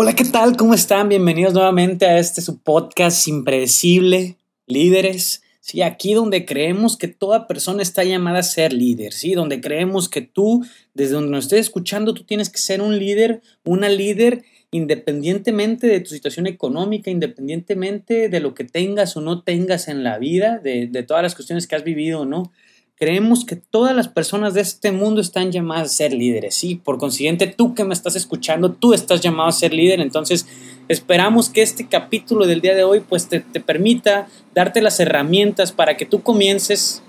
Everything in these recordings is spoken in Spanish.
Hola, ¿qué tal? ¿Cómo están? Bienvenidos nuevamente a este su podcast impredecible, líderes. Sí, aquí donde creemos que toda persona está llamada a ser líder, ¿sí? Donde creemos que tú, desde donde nos estés escuchando, tú tienes que ser un líder, una líder independientemente de tu situación económica, independientemente de lo que tengas o no tengas en la vida, de, de todas las cuestiones que has vivido o no. Creemos que todas las personas de este mundo están llamadas a ser líderes, ¿sí? Por consiguiente, tú que me estás escuchando, tú estás llamado a ser líder, entonces esperamos que este capítulo del día de hoy pues te, te permita darte las herramientas para que tú comiences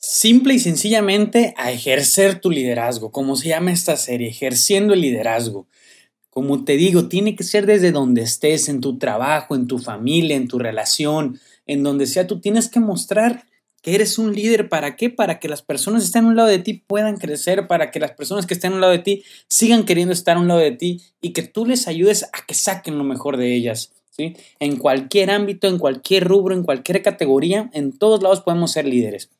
simple y sencillamente a ejercer tu liderazgo, como se llama esta serie, ejerciendo el liderazgo. Como te digo, tiene que ser desde donde estés, en tu trabajo, en tu familia, en tu relación, en donde sea, tú tienes que mostrar que eres un líder. ¿Para qué? Para que las personas que estén a un lado de ti puedan crecer, para que las personas que estén a un lado de ti sigan queriendo estar a un lado de ti y que tú les ayudes a que saquen lo mejor de ellas. ¿sí? En cualquier ámbito, en cualquier rubro, en cualquier categoría, en todos lados podemos ser líderes.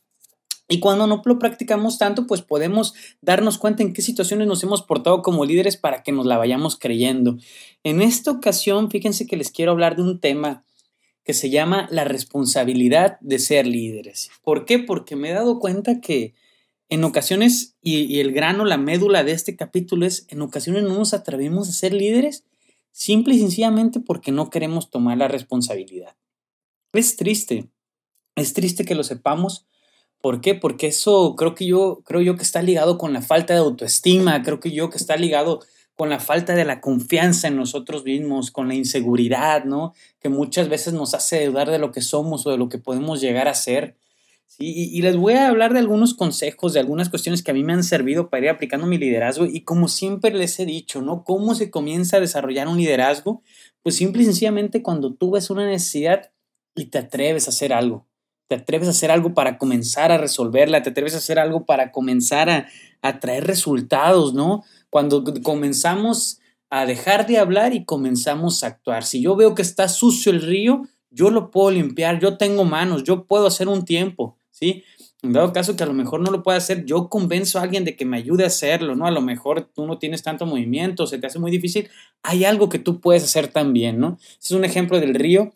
Y cuando no lo practicamos tanto, pues podemos darnos cuenta en qué situaciones nos hemos portado como líderes para que nos la vayamos creyendo. En esta ocasión, fíjense que les quiero hablar de un tema que se llama la responsabilidad de ser líderes. ¿Por qué? Porque me he dado cuenta que en ocasiones, y, el grano, la médula de este capítulo es, en ocasiones no nos atrevemos a ser líderes simple y sencillamente porque no queremos tomar la responsabilidad. Es triste, es triste que lo sepamos. ¿Por qué? Porque eso creo que yo, creo yo que está ligado con la falta de autoestima, creo que yo que está ligado con la falta de la confianza en nosotros mismos, con la inseguridad, ¿no? Que muchas veces nos hace dudar de lo que somos o de lo que podemos llegar a ser. Y, les voy a hablar de algunos consejos, de algunas cuestiones que a mí me han servido para ir aplicando mi liderazgo y como siempre les he dicho, ¿no? ¿Cómo se comienza a desarrollar un liderazgo? Pues simple y sencillamente cuando tú ves una necesidad y te atreves a hacer algo. Te atreves a hacer algo para comenzar a resolverla, te atreves a hacer algo para comenzar a, a traer resultados, ¿no? Cuando comenzamos a dejar de hablar y comenzamos a actuar. Si yo veo que está sucio el río, yo lo puedo limpiar, yo tengo manos, yo puedo hacer un tiempo, ¿sí? En dado caso que a lo mejor no lo pueda hacer, yo convenzo a alguien de que me ayude a hacerlo, ¿no? A lo mejor tú no tienes tanto movimiento, se te hace muy difícil, hay algo que tú puedes hacer también, ¿no? Ese es un ejemplo del río.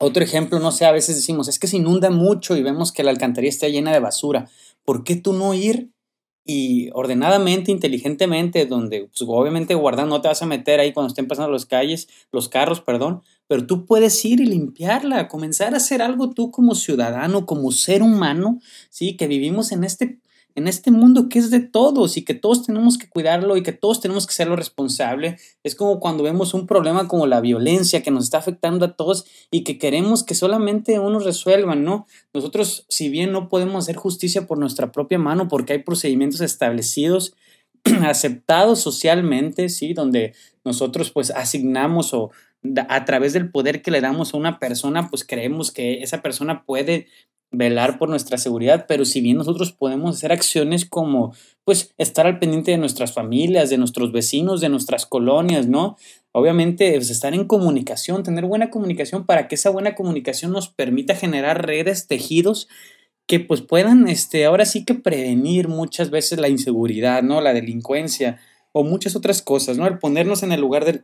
Otro ejemplo, no sé, a veces decimos, es que se inunda mucho y vemos que la alcantarilla está llena de basura. ¿Por qué tú no ir y ordenadamente, inteligentemente, donde pues, obviamente guardando no te vas a meter ahí cuando estén pasando las calles, los carros, perdón, pero tú puedes ir y limpiarla, comenzar a hacer algo tú como ciudadano, como ser humano, sí, que vivimos en este en este mundo que es de todos y que todos tenemos que cuidarlo y que todos tenemos que serlo responsable. Es como cuando vemos un problema como la violencia que nos está afectando a todos y que queremos que solamente unos resuelvan, ¿no? Nosotros, si bien no podemos hacer justicia por nuestra propia mano porque hay procedimientos establecidos, aceptados socialmente, ¿sí? Donde nosotros pues asignamos o a través del poder que le damos a una persona, pues creemos que esa persona puede velar por nuestra seguridad, pero si bien nosotros podemos hacer acciones como pues estar al pendiente de nuestras familias, de nuestros vecinos, de nuestras colonias, ¿no? Obviamente pues, estar en comunicación, tener buena comunicación para que esa buena comunicación nos permita generar redes, tejidos que pues puedan este ahora sí que prevenir muchas veces la inseguridad, ¿no? La delincuencia o muchas otras cosas, ¿no? El ponernos en el lugar de,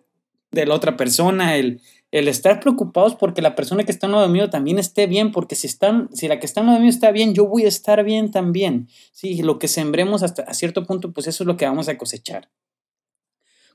de la otra persona, el el estar preocupados porque la persona que está en lado mío también esté bien, porque si, están, si la que está en lado mío está bien, yo voy a estar bien también. Sí, lo que sembremos hasta a cierto punto, pues eso es lo que vamos a cosechar.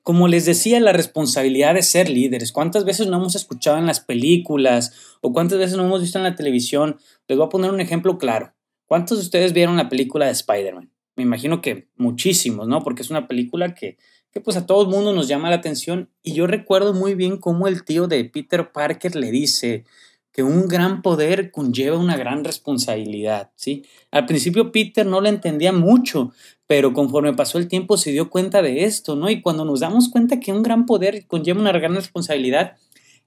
Como les decía, la responsabilidad de ser líderes. ¿Cuántas veces no hemos escuchado en las películas o cuántas veces no hemos visto en la televisión? Les voy a poner un ejemplo claro. ¿Cuántos de ustedes vieron la película de Spider-Man? Me imagino que muchísimos, ¿no? Porque es una película que que pues a todo el mundo nos llama la atención y yo recuerdo muy bien cómo el tío de Peter Parker le dice que un gran poder conlleva una gran responsabilidad, ¿sí? Al principio Peter no le entendía mucho, pero conforme pasó el tiempo se dio cuenta de esto, ¿no? Y cuando nos damos cuenta que un gran poder conlleva una gran responsabilidad,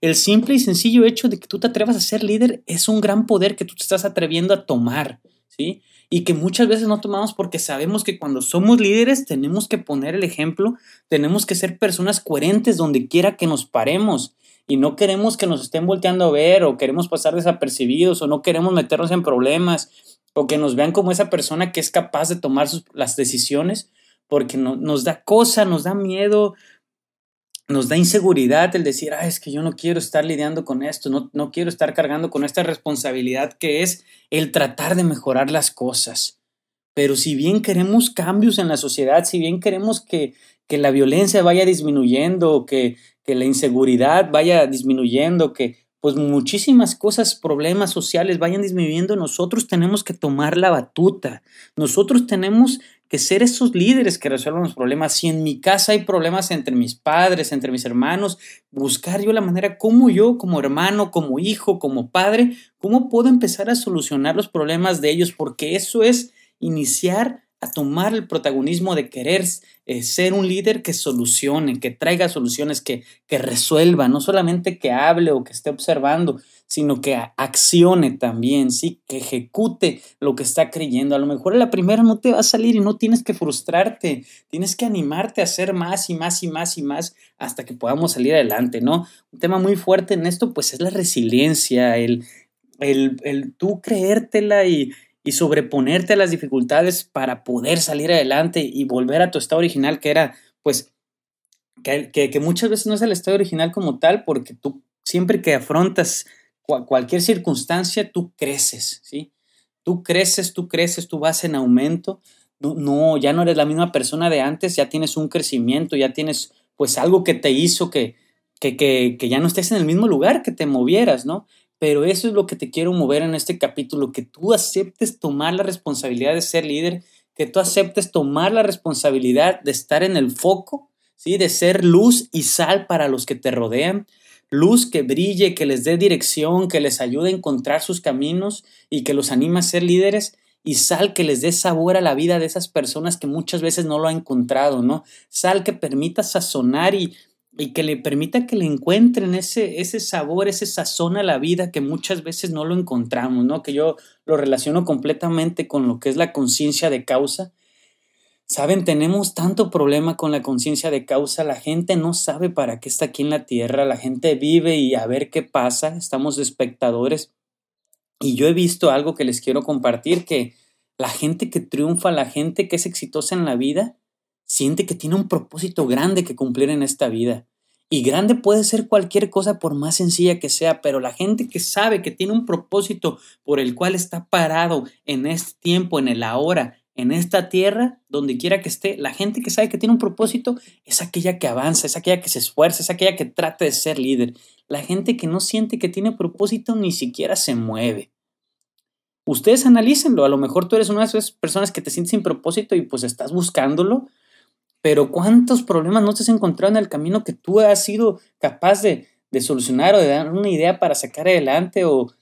el simple y sencillo hecho de que tú te atrevas a ser líder es un gran poder que tú te estás atreviendo a tomar, ¿sí? Y que muchas veces no tomamos porque sabemos que cuando somos líderes tenemos que poner el ejemplo, tenemos que ser personas coherentes donde quiera que nos paremos y no queremos que nos estén volteando a ver o queremos pasar desapercibidos o no queremos meternos en problemas o que nos vean como esa persona que es capaz de tomar las decisiones porque no, nos da cosa, nos da miedo nos da inseguridad el decir, ah, es que yo no quiero estar lidiando con esto, no, no quiero estar cargando con esta responsabilidad que es el tratar de mejorar las cosas. Pero si bien queremos cambios en la sociedad, si bien queremos que, que la violencia vaya disminuyendo, que, que la inseguridad vaya disminuyendo, que pues muchísimas cosas, problemas sociales vayan disminuyendo, nosotros tenemos que tomar la batuta. Nosotros tenemos que ser esos líderes que resuelvan los problemas. Si en mi casa hay problemas entre mis padres, entre mis hermanos, buscar yo la manera como yo, como hermano, como hijo, como padre, cómo puedo empezar a solucionar los problemas de ellos, porque eso es iniciar a tomar el protagonismo de querer eh, ser un líder que solucione, que traiga soluciones, que, que resuelva, no solamente que hable o que esté observando, sino que accione también, ¿sí? que ejecute lo que está creyendo. A lo mejor la primera no te va a salir y no tienes que frustrarte, tienes que animarte a hacer más y más y más y más hasta que podamos salir adelante, ¿no? Un tema muy fuerte en esto, pues es la resiliencia, el, el, el tú creértela y, y sobreponerte a las dificultades para poder salir adelante y volver a tu estado original, que era, pues, que, que, muchas veces no es el estado original como tal, porque tú siempre que afrontas cualquier circunstancia, tú creces, ¿sí? Tú creces, tú creces, tú vas en aumento, no, no, ya no eres la misma persona de antes, ya tienes un crecimiento, ya tienes, pues, algo que te hizo que, que, que, que ya no estés en el mismo lugar, que te movieras, ¿no? Pero eso es lo que te quiero mover en este capítulo, que tú aceptes tomar la responsabilidad de ser líder, que tú aceptes tomar la responsabilidad de estar en el foco, ¿sí? de ser luz y sal para los que te rodean, luz que brille, que les dé dirección, que les ayude a encontrar sus caminos y que los anime a ser líderes y sal que les dé sabor a la vida de esas personas que muchas veces no lo han encontrado, ¿no? Sal que permita sazonar y y que le permita que le encuentren ese, ese sabor, ese sazón a la vida que muchas veces no lo encontramos, ¿no? Que yo lo relaciono completamente con lo que es la conciencia de causa. Saben, tenemos tanto problema con la conciencia de causa, la gente no sabe para qué está aquí en la tierra, la gente vive y a ver qué pasa, estamos espectadores. Y yo he visto algo que les quiero compartir, que la gente que triunfa, la gente que es exitosa en la vida, siente que tiene un propósito grande que cumplir en esta vida. Y grande puede ser cualquier cosa por más sencilla que sea, pero la gente que sabe que tiene un propósito por el cual está parado en este tiempo, en el ahora, en esta tierra, donde quiera que esté, la gente que sabe que tiene un propósito es aquella que avanza, es aquella que se esfuerza, es aquella que trata de ser líder. La gente que no siente que tiene propósito ni siquiera se mueve. Ustedes analícenlo, a lo mejor tú eres una de esas personas que te sientes sin propósito y pues estás buscándolo, pero ¿cuántos problemas no te has encontrado en el camino que tú has sido capaz de, solucionar o de dar una idea para sacar adelante o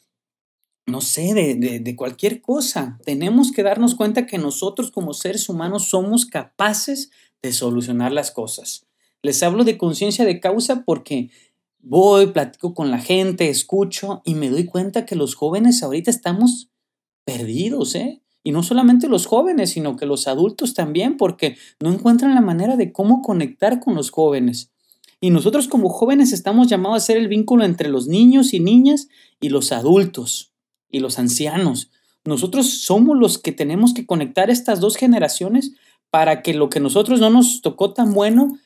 no sé, de, de, cualquier cosa? Tenemos que darnos cuenta que nosotros como seres humanos somos capaces de solucionar las cosas. Les hablo de conciencia de causa porque voy, platico con la gente, escucho y me doy cuenta que los jóvenes ahorita estamos perdidos, ¿eh? Y no solamente los jóvenes, sino que los adultos también, porque no encuentran la manera de cómo conectar con los jóvenes. Y nosotros como jóvenes estamos llamados a ser el vínculo entre los niños y niñas y los adultos y los ancianos. Nosotros somos los que tenemos que conectar estas dos generaciones para que lo que nosotros no nos tocó tan bueno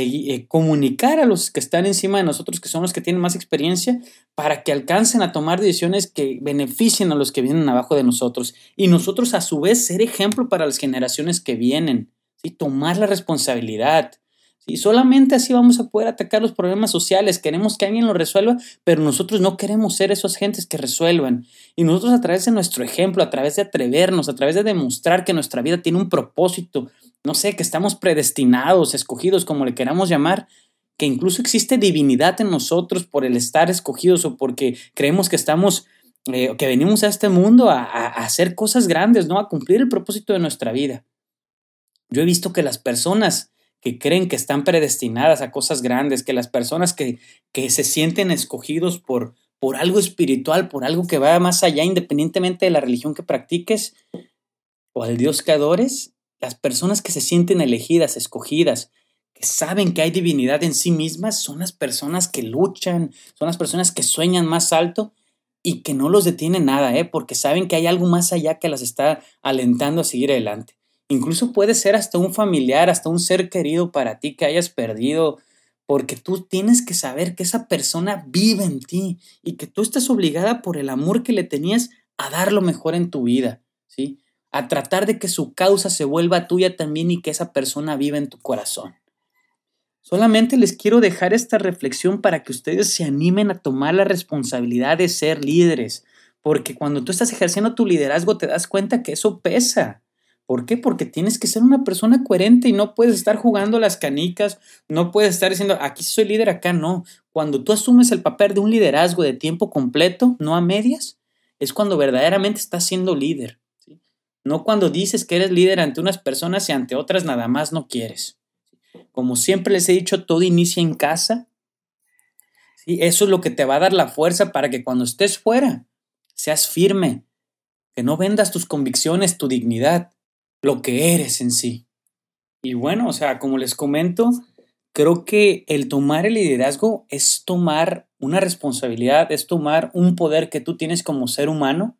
eh, comunicar a los que están encima de nosotros, que son los que tienen más experiencia, para que alcancen a tomar decisiones que beneficien a los que vienen abajo de nosotros. Y nosotros a su vez ser ejemplo para las generaciones que vienen, ¿sí? tomar la responsabilidad. ¿sí? Solamente así vamos a poder atacar los problemas sociales. Queremos que alguien lo resuelva, pero nosotros no queremos ser esos agentes que resuelvan. Y nosotros a través de nuestro ejemplo, a través de atrevernos, a través de demostrar que nuestra vida tiene un propósito, no sé, que estamos predestinados, escogidos, como le queramos llamar, que incluso existe divinidad en nosotros por el estar escogidos o porque creemos que estamos, eh, que venimos a este mundo a, hacer cosas grandes, ¿no? A cumplir el propósito de nuestra vida. Yo he visto que las personas que creen que están predestinadas a cosas grandes, que las personas que, que se sienten escogidos por, por algo espiritual, por algo que va más allá, independientemente de la religión que practiques o al Dios que adores, las personas que se sienten elegidas, escogidas, que saben que hay divinidad en sí mismas, son las personas que luchan, son las personas que sueñan más alto y que no los detiene nada, ¿eh? porque saben que hay algo más allá que las está alentando a seguir adelante. Incluso puede ser hasta un familiar, hasta un ser querido para ti que hayas perdido porque tú tienes que saber que esa persona vive en ti y que tú estás obligada por el amor que le tenías a dar lo mejor en tu vida, ¿sí? A tratar de que su causa se vuelva tuya también y que esa persona viva en tu corazón. Solamente les quiero dejar esta reflexión para que ustedes se animen a tomar la responsabilidad de ser líderes, porque cuando tú estás ejerciendo tu liderazgo te das cuenta que eso pesa. ¿Por qué? Porque tienes que ser una persona coherente y no puedes estar jugando las canicas, no puedes estar diciendo, aquí soy líder, acá no. Cuando tú asumes el papel de un liderazgo de tiempo completo, no a medias, es cuando verdaderamente estás siendo líder. No cuando dices que eres líder ante unas personas y ante otras nada más no quieres. Como siempre les he dicho, todo inicia en casa. ¿sí? Eso es lo que te va a dar la fuerza para que cuando estés fuera seas firme, que no vendas tus convicciones, tu dignidad, lo que eres en sí. Y bueno, o sea, como les comento, creo que el tomar el liderazgo es tomar una responsabilidad, es tomar un poder que tú tienes como ser humano,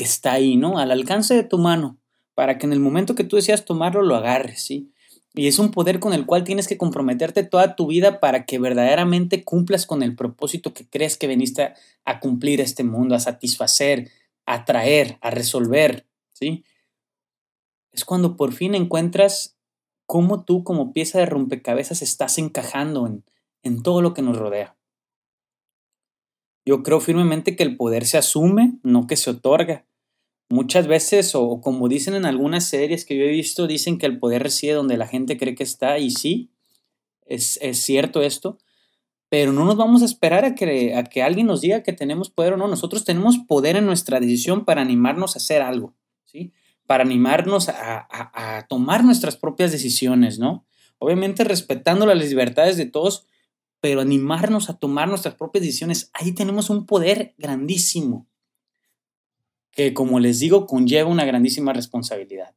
que está ahí, ¿no? Al alcance de tu mano, para que en el momento que tú deseas tomarlo, lo agarres, ¿sí? Y es un poder con el cual tienes que comprometerte toda tu vida para que verdaderamente cumplas con el propósito que crees que veniste a cumplir este mundo, a satisfacer, a atraer, a resolver, ¿sí? Es cuando por fin encuentras cómo tú como pieza de rompecabezas estás encajando en, en todo lo que nos rodea. Yo creo firmemente que el poder se asume, no que se otorga. Muchas veces, o como dicen en algunas series que yo he visto, dicen que el poder reside donde la gente cree que está, y sí, es, cierto esto, pero no nos vamos a esperar a que, a que alguien nos diga que tenemos poder o no. Nosotros tenemos poder en nuestra decisión para animarnos a hacer algo, ¿sí? Para animarnos a, a tomar nuestras propias decisiones, ¿no? Obviamente respetando las libertades de todos, pero animarnos a tomar nuestras propias decisiones, ahí tenemos un poder grandísimo que como les digo conlleva una grandísima responsabilidad.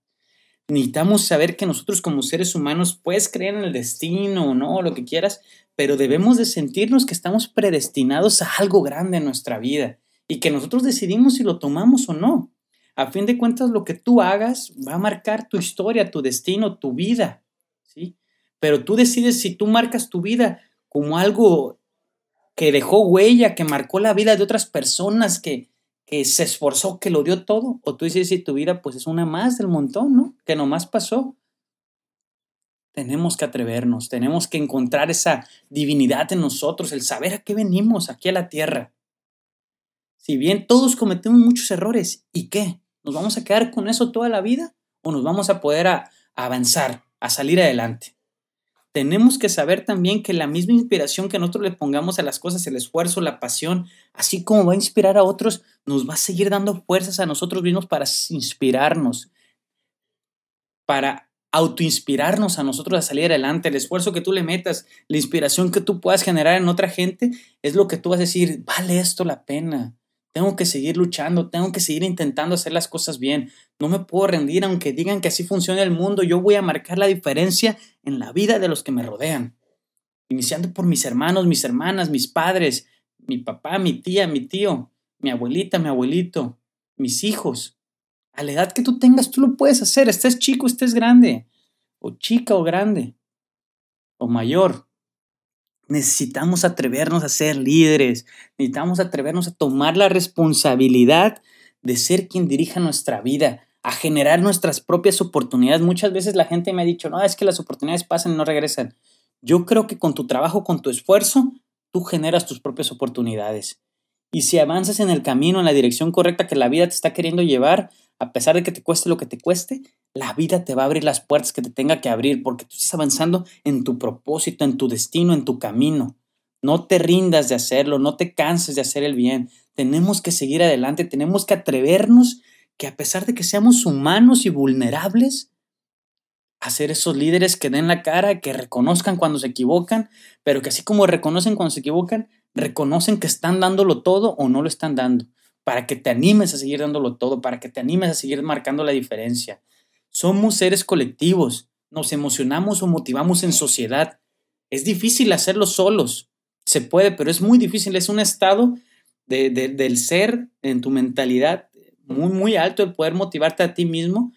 Necesitamos saber que nosotros como seres humanos puedes creer en el destino o no, lo que quieras, pero debemos de sentirnos que estamos predestinados a algo grande en nuestra vida y que nosotros decidimos si lo tomamos o no. A fin de cuentas, lo que tú hagas va a marcar tu historia, tu destino, tu vida, ¿sí? Pero tú decides si tú marcas tu vida como algo que dejó huella, que marcó la vida de otras personas, que, que se esforzó, que lo dio todo, o tú dices si tu vida pues es una más del montón, ¿no? Que nomás pasó. Tenemos que atrevernos, tenemos que encontrar esa divinidad en nosotros, el saber a qué venimos aquí a la tierra. Si bien todos cometemos muchos errores, ¿y qué? ¿Nos vamos a quedar con eso toda la vida? ¿O nos vamos a poder avanzar, a salir adelante? tenemos que saber también que la misma inspiración que nosotros le pongamos a las cosas, el esfuerzo, la pasión, así como va a inspirar a otros, nos va a seguir dando fuerzas a nosotros mismos para inspirarnos, para autoinspirarnos a nosotros a salir adelante. El esfuerzo que tú le metas, la inspiración que tú puedas generar en otra gente, es lo que tú vas a decir, vale esto la pena. Tengo que seguir luchando, tengo que seguir intentando hacer las cosas bien. No me puedo rendir aunque digan que así funciona el mundo. Yo voy a marcar la diferencia en la vida de los que me rodean. Iniciando por mis hermanos, mis hermanas, mis padres, mi papá, mi tía, mi tío, mi abuelita, mi abuelito, mis hijos. A la edad que tú tengas, tú lo puedes hacer. Estés chico, estés grande. O chica o grande. O mayor. Necesitamos atrevernos a ser líderes, necesitamos atrevernos a tomar la responsabilidad de ser quien dirija nuestra vida, a generar nuestras propias oportunidades. Muchas veces la gente me ha dicho, no, es que las oportunidades pasan y no regresan. Yo creo que con tu trabajo, con tu esfuerzo, tú generas tus propias oportunidades. Y si avanzas en el camino, en la dirección correcta que la vida te está queriendo llevar, a pesar de que te cueste lo que te cueste, la vida te va a abrir las puertas que te tenga que abrir porque tú estás avanzando en tu propósito, en tu destino, en tu camino. No te rindas de hacerlo, no te canses de hacer el bien. Tenemos que seguir adelante, tenemos que atrevernos que a pesar de que seamos humanos y vulnerables, hacer esos líderes que den la cara, que reconozcan cuando se equivocan, pero que así como reconocen cuando se equivocan, reconocen que están dándolo todo o no lo están dando para que te animes a seguir dándolo todo, para que te animes a seguir marcando la diferencia. Somos seres colectivos, nos emocionamos o motivamos en sociedad. Es difícil hacerlo solos, se puede, pero es muy difícil, es un estado de, del ser en tu mentalidad muy, muy alto el poder motivarte a ti mismo,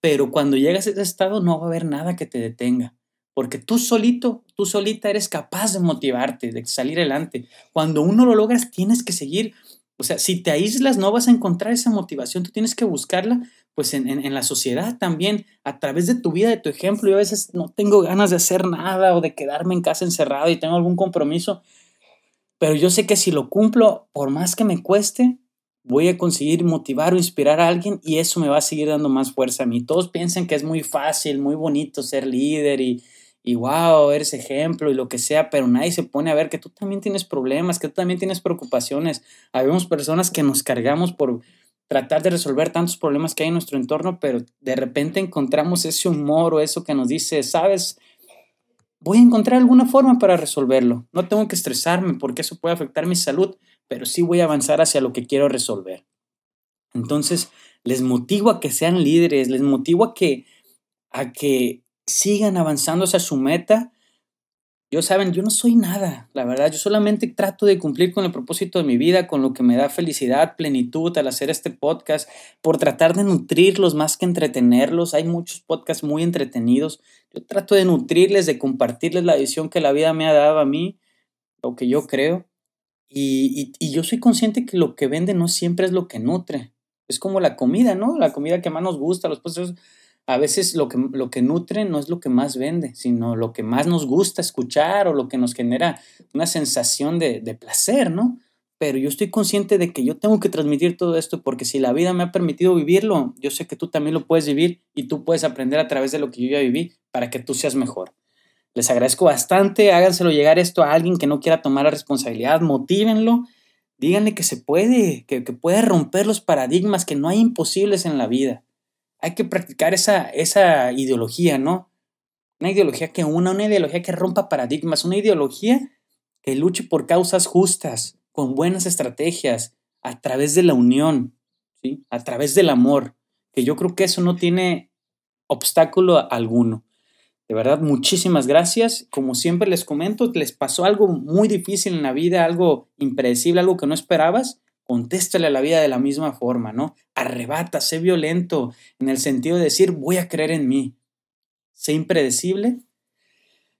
pero cuando llegas a ese estado no va a haber nada que te detenga, porque tú solito, tú solita eres capaz de motivarte, de salir adelante. Cuando uno lo logras, tienes que seguir. O sea, si te aíslas, no vas a encontrar esa motivación, tú tienes que buscarla pues en, en, la sociedad también, a través de tu vida, de tu ejemplo. Yo a veces no tengo ganas de hacer nada o de quedarme en casa encerrado y tengo algún compromiso, pero yo sé que si lo cumplo, por más que me cueste, voy a conseguir motivar o inspirar a alguien y eso me va a seguir dando más fuerza a mí. Todos piensan que es muy fácil, muy bonito ser líder y, y wow, eres ejemplo y lo que sea, pero nadie se pone a ver que tú también tienes problemas, que tú también tienes preocupaciones. Habemos personas que nos cargamos por tratar de resolver tantos problemas que hay en nuestro entorno, pero de repente encontramos ese humor o eso que nos dice, sabes, voy a encontrar alguna forma para resolverlo. No tengo que estresarme porque eso puede afectar mi salud, pero sí voy a avanzar hacia lo que quiero resolver. Entonces, les motivo a que sean líderes, les motivo a que, a que sigan avanzando hacia su meta yo saben, yo no soy nada, la verdad, yo solamente trato de cumplir con el propósito de mi vida, con lo que me da felicidad, plenitud al hacer este podcast, por tratar de nutrirlos más que entretenerlos. Hay muchos podcasts muy entretenidos. Yo trato de nutrirles, de compartirles la visión que la vida me ha dado a mí, lo que yo creo. Y, yo soy consciente que lo que vende no siempre es lo que nutre. Es como la comida, ¿no? La comida que más nos gusta, los postres a veces lo que, lo que nutre no es lo que más vende, sino lo que más nos gusta escuchar o lo que nos genera una sensación de, de placer, ¿no? Pero yo estoy consciente de que yo tengo que transmitir todo esto porque si la vida me ha permitido vivirlo, yo sé que tú también lo puedes vivir y tú puedes aprender a través de lo que yo ya viví para que tú seas mejor. Les agradezco bastante, háganselo llegar esto a alguien que no quiera tomar la responsabilidad, motívenlo, díganle que se puede, que, que puede romper los paradigmas, que no hay imposibles en la vida hay que practicar esa, esa ideología, ¿no? Una ideología que una, una ideología que rompa paradigmas, una ideología que luche por causas justas, con buenas estrategias, a través de la unión, ¿sí? A través del amor, que yo creo que eso no tiene obstáculo alguno. De verdad, muchísimas gracias. Como siempre les comento, les pasó algo muy difícil en la vida, algo impredecible, algo que no esperabas contéstale a la vida de la misma forma, ¿no? Arrebata, sé violento, en el sentido de decir, voy a creer en mí. Sé impredecible.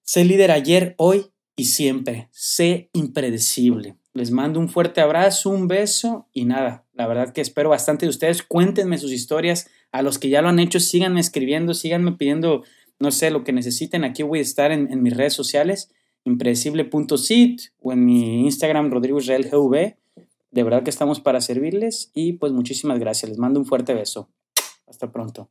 Sé líder ayer, hoy y siempre. Sé impredecible. Les mando un fuerte abrazo, un beso y nada, la verdad que espero bastante de ustedes. Cuéntenme sus historias. A los que ya lo han hecho, síganme escribiendo, síganme pidiendo, no sé, lo que necesiten. Aquí voy a estar en, mis redes sociales, impredecible.sit o en mi Instagram, Rodrigo Israel GV de verdad que estamos para servirles y pues muchísimas gracias. Les mando un fuerte beso. Hasta pronto.